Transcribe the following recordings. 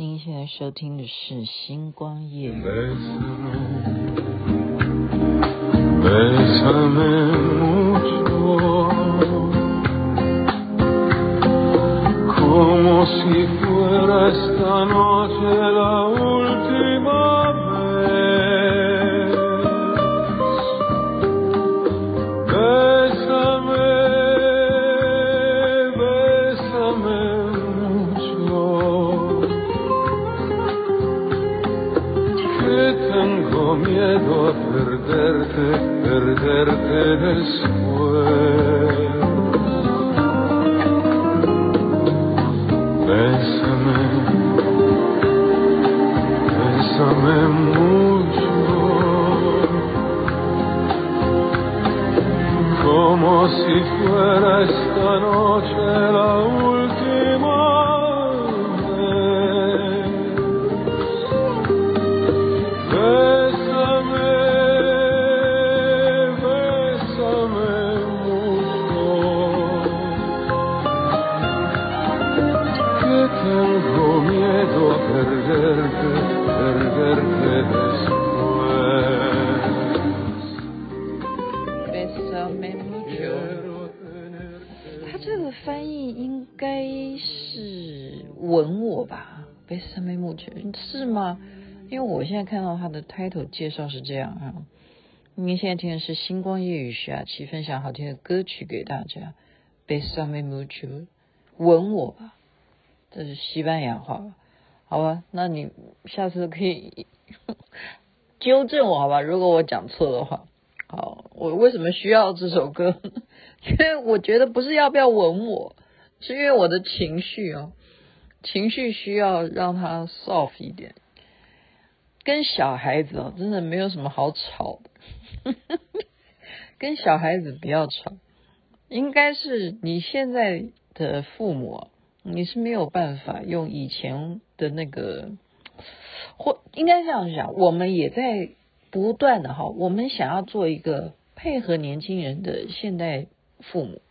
您现在收听的是《星光夜。tengo miedo a perderte, perderte después. 现在看到他的 title 介绍是这样啊。您现在听的是星光夜雨徐雅琪分享好听的歌曲给大家。Bésame mucho，吻我吧，这是西班牙话，好吧？那你下次可以纠正我，好吧？如果我讲错的话，好，我为什么需要这首歌？因为我觉得不是要不要吻我，是因为我的情绪哦。情绪需要让他 soft 一点，跟小孩子哦，真的没有什么好吵的，跟小孩子不要吵，应该是你现在的父母，你是没有办法用以前的那个，或应该这样讲，我们也在不断的哈，我们想要做一个配合年轻人的现代父母，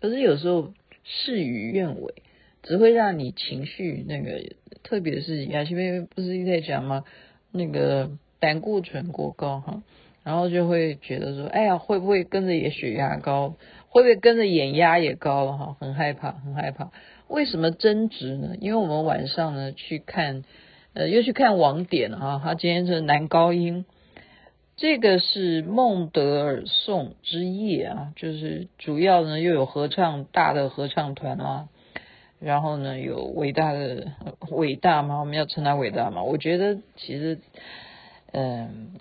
可是有时候事与愿违。只会让你情绪那个，特别是雅琪妹妹不是一直在讲吗？那个胆固醇过高哈，然后就会觉得说，哎呀，会不会跟着也血压高？会不会跟着眼压也高了哈？很害怕，很害怕。为什么争执呢？因为我们晚上呢去看，呃，又去看网点哈，他今天是男高音，这个是孟德尔颂之夜啊，就是主要呢又有合唱大的合唱团啊。然后呢，有伟大的伟大吗？我们要称他伟大吗？我觉得其实，嗯，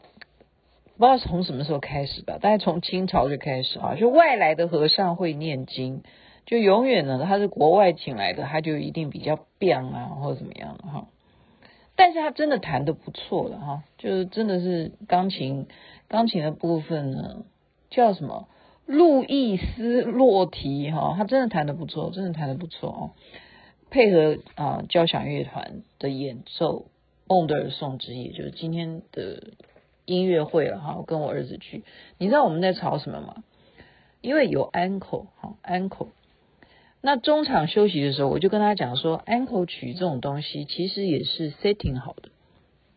不知道从什么时候开始吧，大概从清朝就开始啊，就外来的和尚会念经，就永远呢，他是国外请来的，他就一定比较棒啊，或者怎么样的哈。但是他真的弹得不错的哈，就是真的是钢琴，钢琴的部分呢，叫什么？路易斯洛提哈，他真的弹得不错，真的弹得不错哦。配合啊交响乐团的演奏，孟德尔颂之夜就是今天的音乐会了哈。我跟我儿子去，你知道我们在吵什么吗？因为有 encore 哈 encore。那中场休息的时候，我就跟他讲说，encore 曲这种东西其实也是 setting 好的。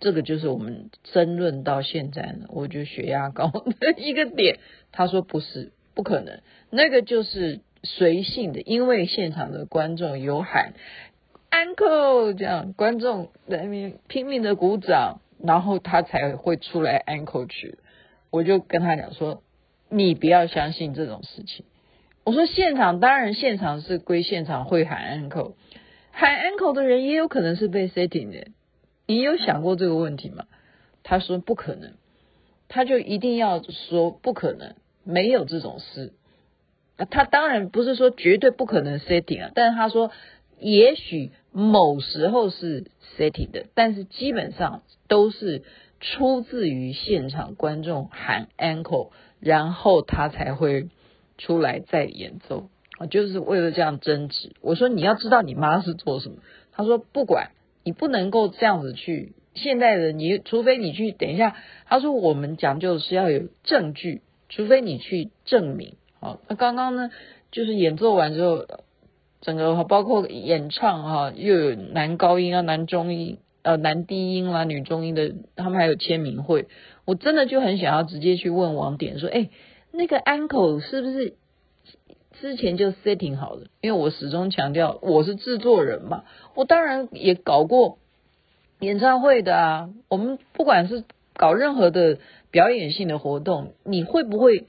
这个就是我们争论到现在呢，我觉得血压高的一个点。他说不是。不可能，那个就是随性的，因为现场的观众有喊 uncle，这样，观众在那边拼命的鼓掌，然后他才会出来 uncle 去。我就跟他讲说，你不要相信这种事情。我说现场当然现场是归现场会喊 uncle，喊 uncle 的人也有可能是被 setting 的。你有想过这个问题吗？他说不可能，他就一定要说不可能。没有这种事，他当然不是说绝对不可能 setting 啊，但是他说也许某时候是 setting 的，但是基本上都是出自于现场观众喊 encore，然后他才会出来再演奏啊，就是为了这样争执。我说你要知道你妈是做什么，他说不管你不能够这样子去，现在的你除非你去等一下，他说我们讲究是要有证据。除非你去证明，好，那刚刚呢，就是演奏完之后，整个包括演唱哈，又有男高音啊、男中音呃、男低音啦、女中音的，他们还有签名会，我真的就很想要直接去问王典说，哎，那个 uncle 是不是之前就 setting 好了？因为我始终强调我是制作人嘛，我当然也搞过演唱会的啊。我们不管是搞任何的表演性的活动，你会不会？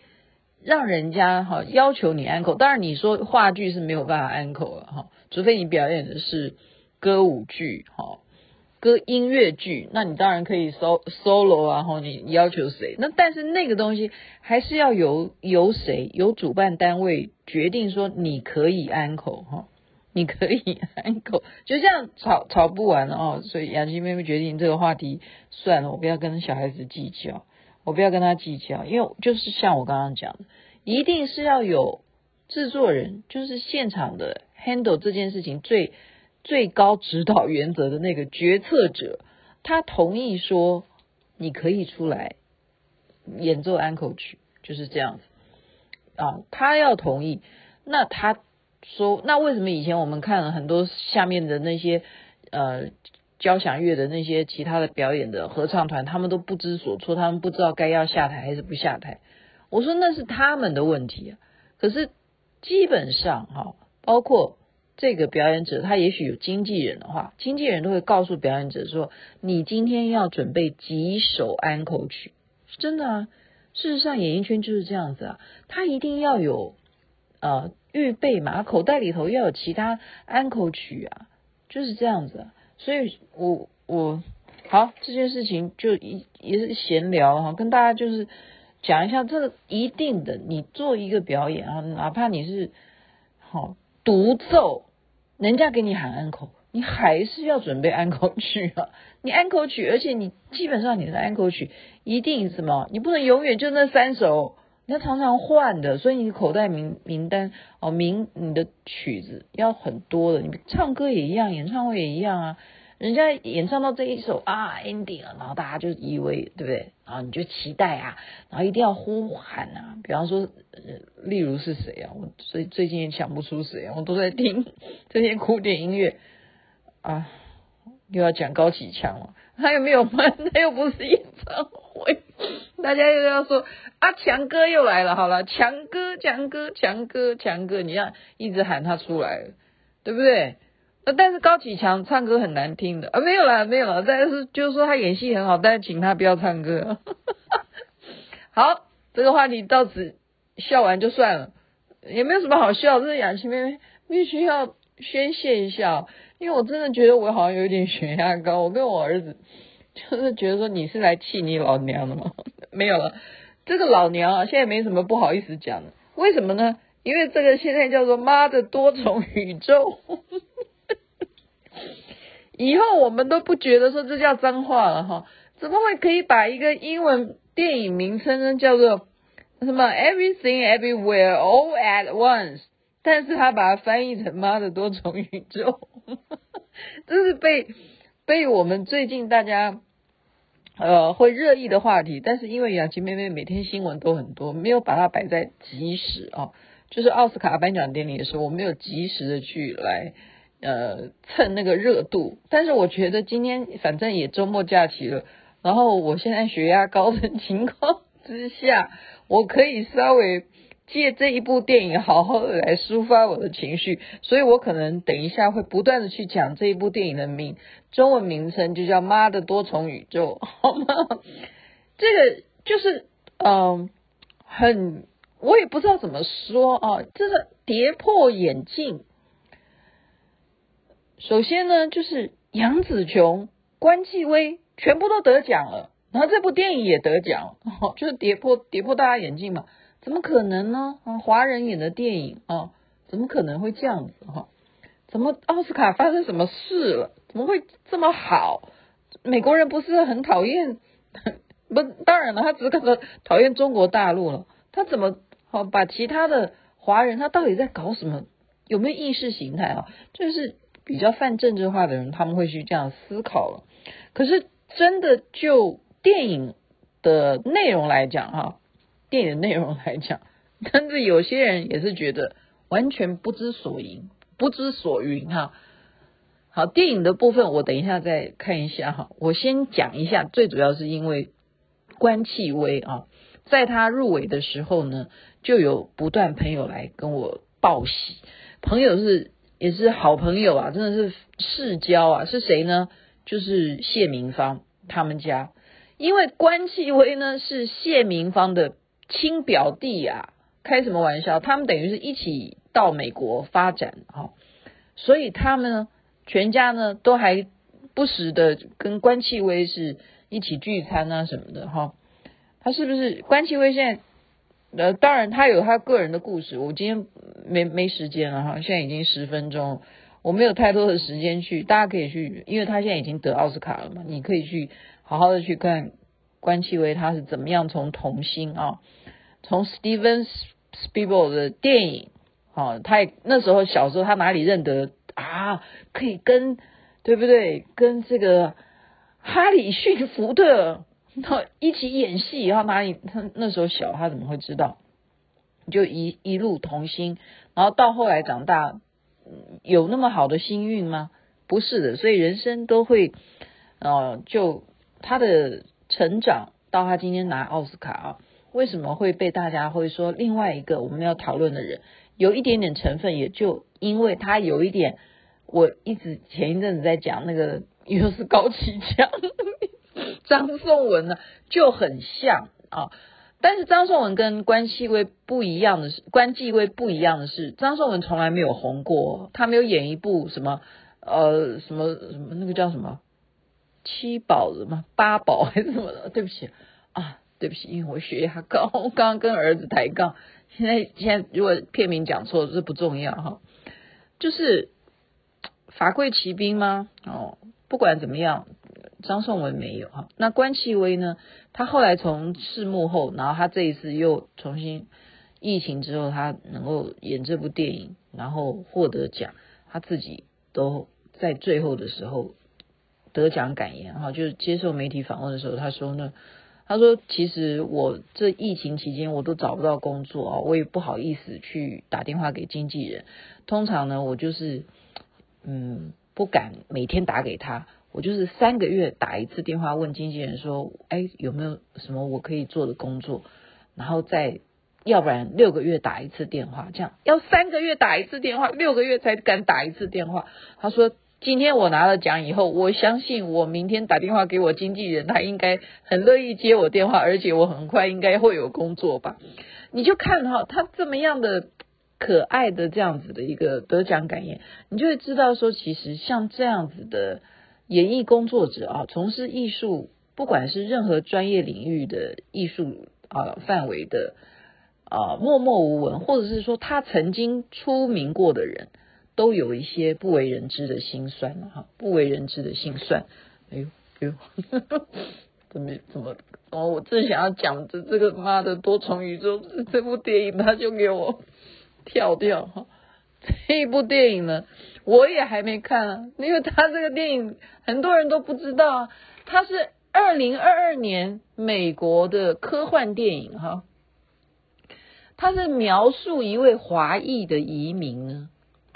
让人家哈要求你安可，当然你说话剧是没有办法安可了哈，除非你表演的是歌舞剧哈，歌音乐剧，那你当然可以 so solo 啊，然后你要求谁？那但是那个东西还是要由由谁由主办单位决定说你可以安可哈，你可以安可，就这样吵吵不完了哦，所以雅琪妹妹决定这个话题算了，我不要跟小孩子计较。我不要跟他计较，因为就是像我刚刚讲的，一定是要有制作人，就是现场的 handle 这件事情最最高指导原则的那个决策者，他同意说你可以出来演奏安可曲，就是这样子啊，他要同意，那他说，那为什么以前我们看了很多下面的那些呃。交响乐的那些其他的表演的合唱团，他们都不知所措，他们不知道该要下台还是不下台。我说那是他们的问题啊。可是基本上哈，包括这个表演者，他也许有经纪人的话，经纪人都会告诉表演者说：“你今天要准备几首安可曲。”是真的啊。事实上，演艺圈就是这样子啊，他一定要有呃预备嘛，口袋里头要有其他安可曲啊，就是这样子。所以我，我好这件事情就一也是闲聊哈，跟大家就是讲一下，这个一定的，你做一个表演啊，哪怕你是好独奏，人家给你喊安口，你还是要准备安口曲啊。你安口曲，而且你基本上你的安口曲一定什么，你不能永远就那三首。你要常常换的，所以你口袋名名单哦，名你的曲子要很多的。你唱歌也一样，演唱会也一样啊。人家演唱到这一首啊 ending 了，然后大家就以为对不对？然后你就期待啊，然后一定要呼喊啊。比方说，呃，例如是谁啊？我最最近也想不出谁。我都在听这些古典音乐啊，又要讲高启强了。他又没有闷，他又不是演唱会。大家又要说啊，强哥又来了，好了，强哥，强哥，强哥，强哥，你要一直喊他出来，对不对？那但是高启强唱歌很难听的啊，没有了，没有了，但是就是说他演戏很好，但是请他不要唱歌。好，这个话题到此笑完就算了，也没有什么好笑，这是雅琪妹妹必须要宣泄一下，因为我真的觉得我好像有点血压高，我跟我儿子。就是觉得说你是来气你老娘的吗？没有了，这个老娘啊，现在没什么不好意思讲的。为什么呢？因为这个现在叫做妈的多重宇宙。以后我们都不觉得说这叫脏话了哈？怎么会可以把一个英文电影名称呢叫做什么 Everything Everywhere All at Once？但是他把它翻译成妈的多重宇宙，这是被。被我们最近大家呃会热议的话题，但是因为雅琪妹妹每天新闻都很多，没有把它摆在即时啊，就是奥斯卡颁奖典礼的时候，我没有及时的去来呃蹭那个热度。但是我觉得今天反正也周末假期了，然后我现在血压高的 情况之下，我可以稍微。借这一部电影好好的来抒发我的情绪，所以我可能等一下会不断的去讲这一部电影的名，中文名称就叫《妈的多重宇宙》，好吗？这个就是嗯、很我也不知道怎么说啊，这个跌破眼镜。首先呢，就是杨紫琼、关继威全部都得奖了，然后这部电影也得奖，就是跌破跌破大家眼镜嘛。怎么可能呢？啊，华人演的电影啊，怎么可能会这样子哈？怎么奥斯卡发生什么事了？怎么会这么好？美国人不是很讨厌？不，当然了，他只可能讨厌中国大陆了。他怎么好把其他的华人？他到底在搞什么？有没有意识形态啊？就是比较泛政治化的人，他们会去这样思考了。可是真的就电影的内容来讲哈。电影内容来讲，但是有些人也是觉得完全不知所云，不知所云哈。好，电影的部分我等一下再看一下哈。我先讲一下，最主要是因为关继威啊，在他入围的时候呢，就有不断朋友来跟我报喜，朋友是也是好朋友啊，真的是世交啊。是谁呢？就是谢明芳他们家，因为关继威呢是谢明芳的亲表弟啊，开什么玩笑？他们等于是一起到美国发展哈，所以他们呢。全家呢都还不时的跟关继威是一起聚餐啊什么的哈，他是不是关继威现在呃当然他有他个人的故事，我今天没没时间了哈，现在已经十分钟，我没有太多的时间去，大家可以去，因为他现在已经得奥斯卡了嘛，你可以去好好的去看关其威他是怎么样从童星啊，从 Steven Spielberg 的电影哦，他也那时候小时候他哪里认得。啊，可以跟对不对？跟这个哈里逊福特一起演戏，然后哪里他那时候小，他怎么会知道？就一一路同心，然后到后来长大，有那么好的幸运吗？不是的，所以人生都会，呃，就他的成长到他今天拿奥斯卡啊，为什么会被大家会说另外一个我们要讨论的人有一点点成分，也就因为他有一点。我一直前一阵子在讲那个 又是高启强，张颂文呢就很像啊，但是张颂文跟关继威不一样的是，关继威不一样的是，张颂文从来没有红过，他没有演一部什么呃什么什么那个叫什么七宝什么八宝还是什么的，对不起啊，对不起，因为我血压高，刚刚跟儿子抬杠，现在现在如果片名讲错这不重要哈，就是。法贵奇兵吗？哦，不管怎么样，张颂文没有哈。那关继威呢？他后来从事幕后，然后他这一次又重新疫情之后，他能够演这部电影，然后获得奖，他自己都在最后的时候得奖感言哈，就是接受媒体访问的时候，他说呢，他说其实我这疫情期间我都找不到工作啊，我也不好意思去打电话给经纪人，通常呢，我就是。嗯，不敢每天打给他，我就是三个月打一次电话问经纪人说，哎，有没有什么我可以做的工作？然后再要不然六个月打一次电话，这样要三个月打一次电话，六个月才敢打一次电话。他说，今天我拿了奖以后，我相信我明天打电话给我经纪人，他应该很乐意接我电话，而且我很快应该会有工作吧？你就看哈，他这么样的。可爱的这样子的一个得奖感言，你就会知道说，其实像这样子的演艺工作者啊，从事艺术，不管是任何专业领域的艺术啊范围的啊默默无闻，或者是说他曾经出名过的人，都有一些不为人知的心酸哈，不为人知的心酸。哎呦哎呦，怎么怎么哦，我正想要讲这这个妈的多重宇宙这部电影，他就给我。跳掉哈，这一部电影呢，我也还没看啊，因为他这个电影很多人都不知道啊，他是二零二二年美国的科幻电影哈，他是描述一位华裔的移民呢，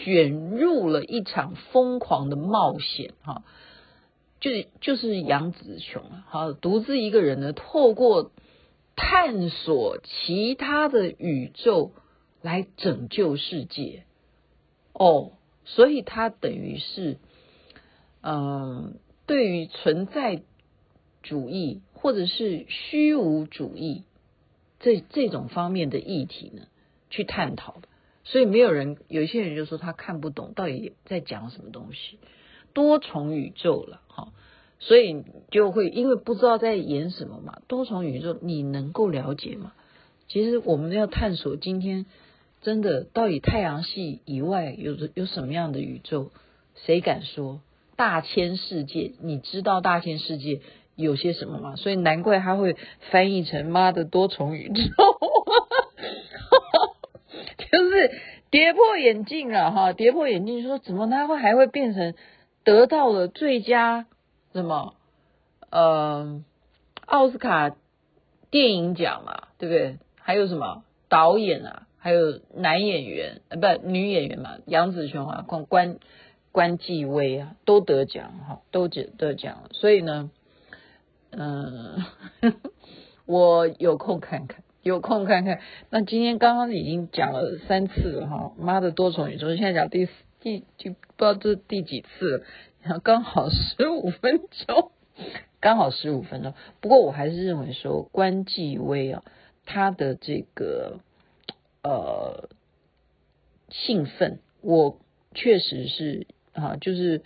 卷入了一场疯狂的冒险哈，就就是杨紫琼啊，好，独自一个人呢，透过探索其他的宇宙。来拯救世界哦，所以他等于是，嗯，对于存在主义或者是虚无主义这这种方面的议题呢，去探讨的。所以没有人，有一些人就说他看不懂到底在讲什么东西，多重宇宙了哈，所以就会因为不知道在演什么嘛。多重宇宙你能够了解吗？其实我们要探索今天。真的，到底太阳系以外有有什么样的宇宙？谁敢说？大千世界，你知道大千世界有些什么吗？所以难怪他会翻译成“妈的多重宇宙”，就是跌破眼镜了哈！跌破眼镜，说怎么他会还会变成得到了最佳什么呃奥斯卡电影奖嘛？对不对？还有什么导演啊？还有男演员呃不女演员嘛，杨紫琼啊，关关关继威啊都得奖哈，都得得奖，所以呢，嗯、我有空看看，有空看看。那今天刚刚已经讲了三次了哈，妈的多重宇宙，现在讲第第就不知道这第几次了，然后刚好十五分钟，刚好十五分钟。不过我还是认为说关继威啊，他的这个。呃，兴奋，我确实是啊，就是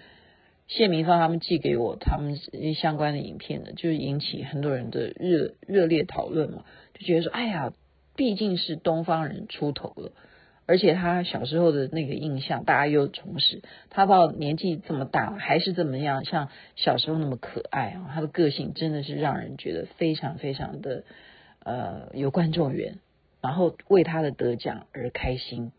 谢明芳他们寄给我他们相关的影片的，就是引起很多人的热热烈讨论嘛，就觉得说，哎呀，毕竟是东方人出头了，而且他小时候的那个印象，大家又重拾，他到年纪这么大还是这么样，像小时候那么可爱啊，他的个性真的是让人觉得非常非常的呃有观众缘。然后为他的得奖而开心，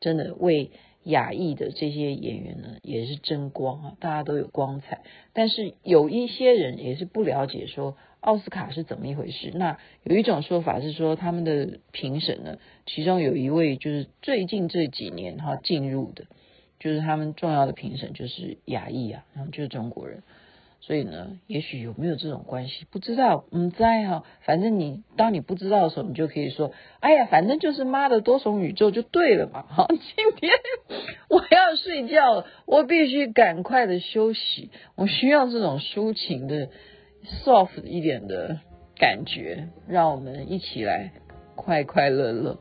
真的为亚裔的这些演员呢也是争光啊，大家都有光彩。但是有一些人也是不了解说奥斯卡是怎么一回事。那有一种说法是说他们的评审呢，其中有一位就是最近这几年哈进入的，就是他们重要的评审就是亚裔啊，然后就是中国人。所以呢，也许有没有这种关系，不知道，嗯，在哈，反正你当你不知道的时候，你就可以说，哎呀，反正就是妈的多重宇宙就对了嘛。好，今天我要睡觉了，我必须赶快的休息，我需要这种抒情的 soft 一点的感觉，让我们一起来快快乐乐、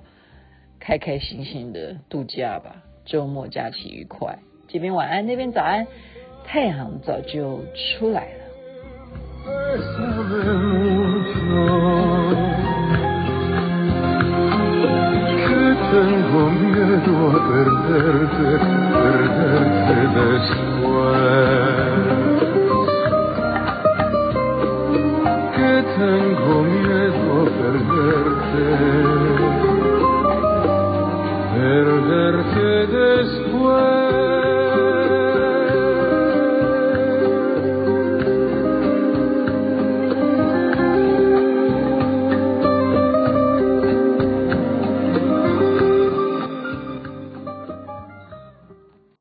开开心心的度假吧，周末假期愉快，这边晚安，那边早安。太阳早就出来了。